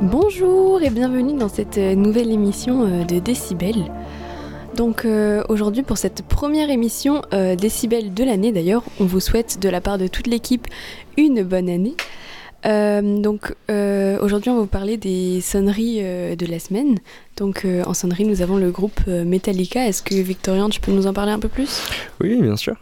Bonjour et bienvenue dans cette euh, nouvelle émission euh, de Décibel. Donc euh, aujourd'hui pour cette première émission euh, Décibel de l'année d'ailleurs, on vous souhaite de la part de toute l'équipe une bonne année. Euh, donc euh, aujourd'hui on va vous parler des sonneries euh, de la semaine. Donc en sonnerie nous avons le groupe Metallica. Est-ce que Victorian tu peux nous en parler un peu plus? Oui, bien sûr.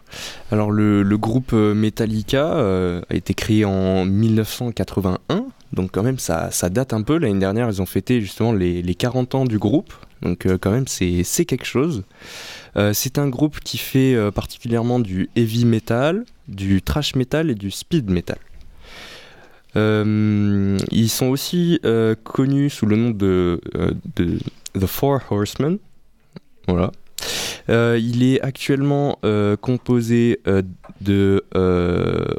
Alors le, groupe Metallica a été créé en 1981, donc quand même ça, ça date un peu. L'année dernière ils ont fêté justement les, les 40 ans du groupe, donc quand même c'est quelque chose. C'est un groupe qui fait particulièrement du heavy metal, du thrash metal et du speed metal. Euh, ils sont aussi euh, connus sous le nom de, euh, The Four Horsemen. Voilà. Il est actuellement composé de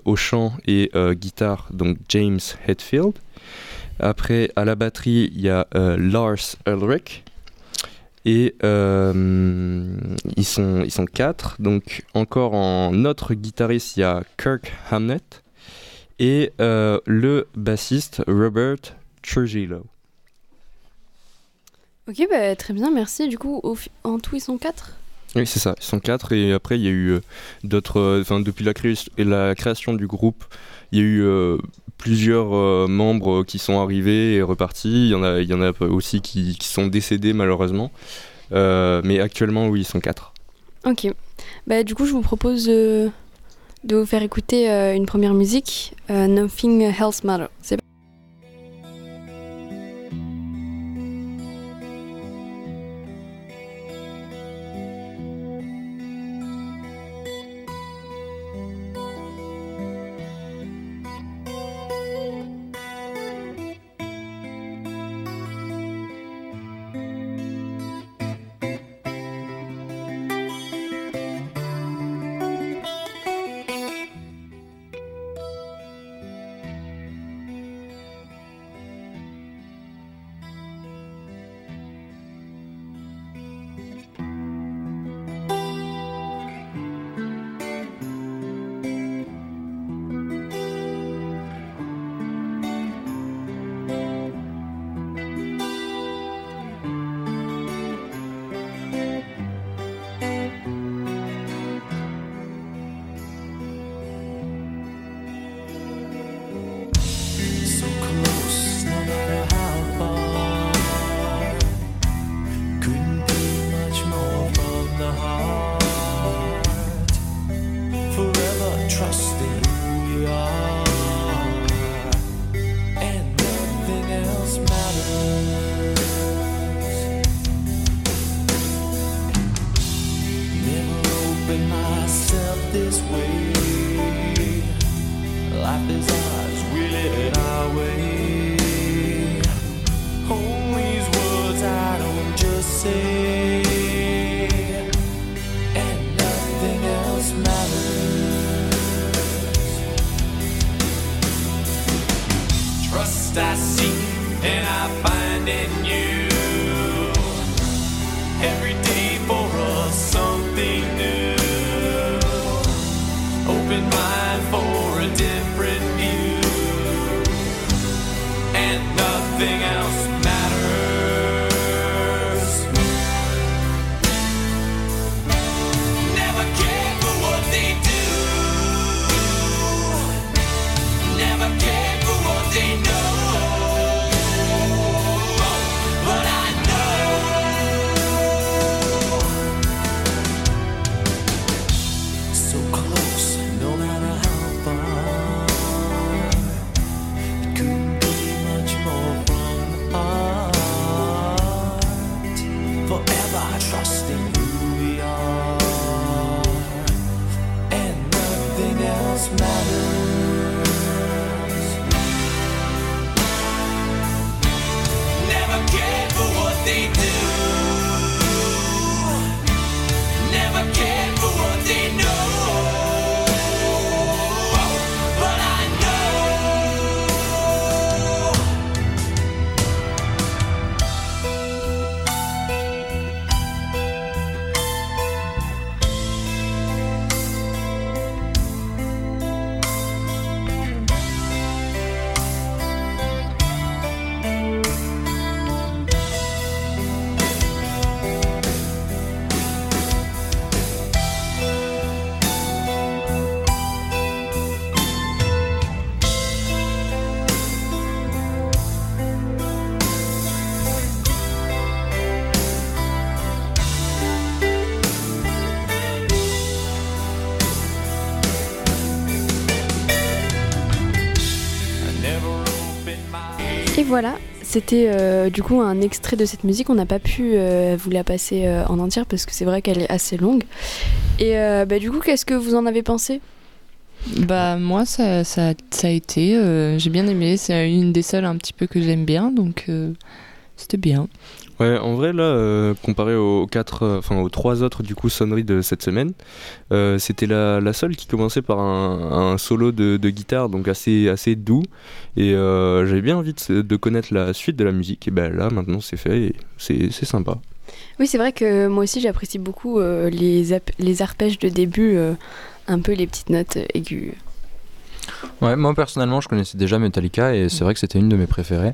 au chant et guitare donc James Hetfield. Après à la batterie il y a Lars Ulrich et ils sont ils sont quatre donc encore en autre guitariste il y a Kirk Hamnet et euh, le bassiste Robert Trujillo. Ok bah, très bien merci. Du coup en tout ils sont quatre? Oui, c'est ça, ils sont quatre et après il y a eu euh, d'autres. euh, Enfin, depuis la, cré- et la création du groupe, il y a eu euh, plusieurs euh, membres qui sont arrivés et repartis. Il y en a, il y en a aussi qui, qui sont décédés malheureusement. Mais actuellement, oui, ils sont quatre. Ok. Bah, du coup, je vous propose de vous faire écouter euh, une première musique, euh, Nothing Else Matter. Forever trusting who we are, voilà, c'était euh, du coup un extrait de cette musique. On n'a pas pu euh, vous la passer euh, en entière parce que c'est vrai qu'elle est assez longue. Et bah, du coup, qu'est-ce que vous en avez pensé? Bah moi ça, ça, ça a été, j'ai bien aimé, c'est une des seules un petit peu que j'aime bien, donc c'était bien. Ouais, en vrai, là, euh, comparé aux, quatre, euh, enfin, aux trois autres du coup sonneries de cette semaine, euh, c'était la, la seule qui commençait par un, un solo de, de guitare, donc assez, assez doux. Et euh, j'avais bien envie de, de connaître la suite de la musique. Et ben là, maintenant, c'est fait et c'est c'est sympa. Oui, c'est vrai que moi aussi j'apprécie beaucoup euh, les, les arpèges de début, euh, un peu les petites notes aiguës. Ouais, moi personnellement, je connaissais déjà Metallica et c'est vrai que c'était une de mes préférées.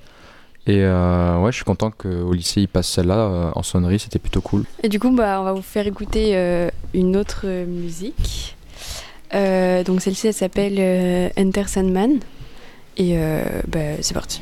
Et euh, ouais, je suis content qu'au lycée ils passent celle-là euh, en sonnerie, c'était plutôt cool. Et du coup, bah, on va vous faire écouter euh, une autre musique. Donc celle-ci, elle s'appelle Enter Sandman. Et bah, c'est parti.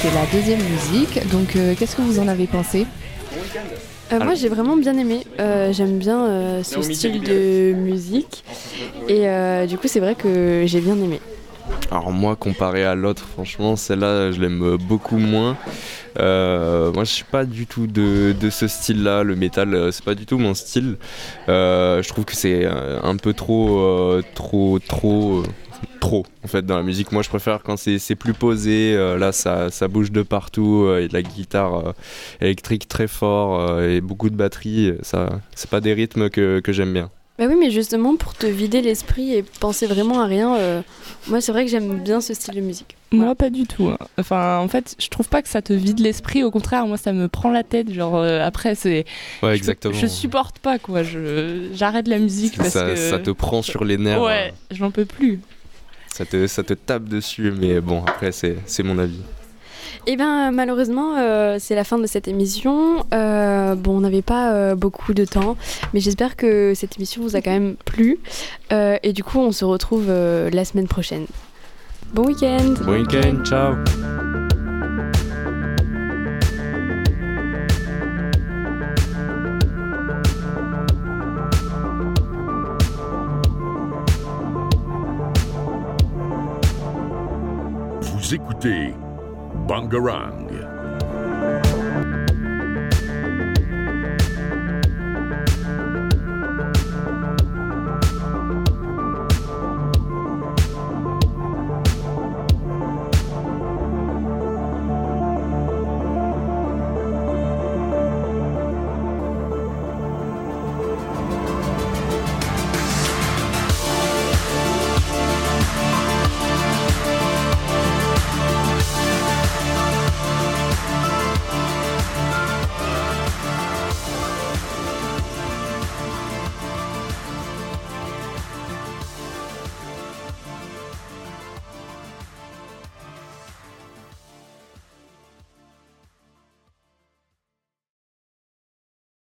C'était la deuxième musique. Donc euh, qu'est-ce que vous en avez pensé? Euh, moi, j'ai vraiment bien aimé. Euh, J'aime bien euh, ce style de musique. Et euh, du coup, c'est vrai que j'ai bien aimé. Alors moi, comparé à l'autre, franchement, celle-là, je l'aime beaucoup moins. Euh, moi, je suis pas du tout de, de ce style-là. Le métal, c'est pas du tout mon style. Euh, je trouve que c'est un peu trop, euh, trop, trop, euh, trop en fait dans la musique. Moi, je préfère quand c'est plus posé. euh, là, ça, ça bouge de partout euh, et de la guitare euh, électrique très fort euh, et beaucoup de batterie. Ça, c'est pas des rythmes que, que j'aime bien. Bah oui, mais justement, pour te vider l'esprit et penser vraiment à rien, euh, moi, c'est vrai que j'aime bien ce style de musique. Moi, pas du tout. hein. Enfin, en fait, je trouve pas que ça te vide l'esprit. Au contraire, moi, ça me prend la tête. Genre, euh, après, c'est. Ouais, je- exactement. Je, supporte pas, quoi. Je J'arrête la musique parce ça, que. ça te prend sur les nerfs. Ouais, j'en peux plus. Ça te, ça te tape dessus, mais bon, après, c'est c'est mon avis. Eh bien, malheureusement, euh, c'est la fin de cette émission. Euh, bon, on n'avait pas euh, beaucoup de temps, mais j'espère que cette émission vous a quand même plu. Euh, et du coup, on se retrouve euh, la semaine prochaine. Bon week-end Bon week-end, ciao Écoutez Bangarang.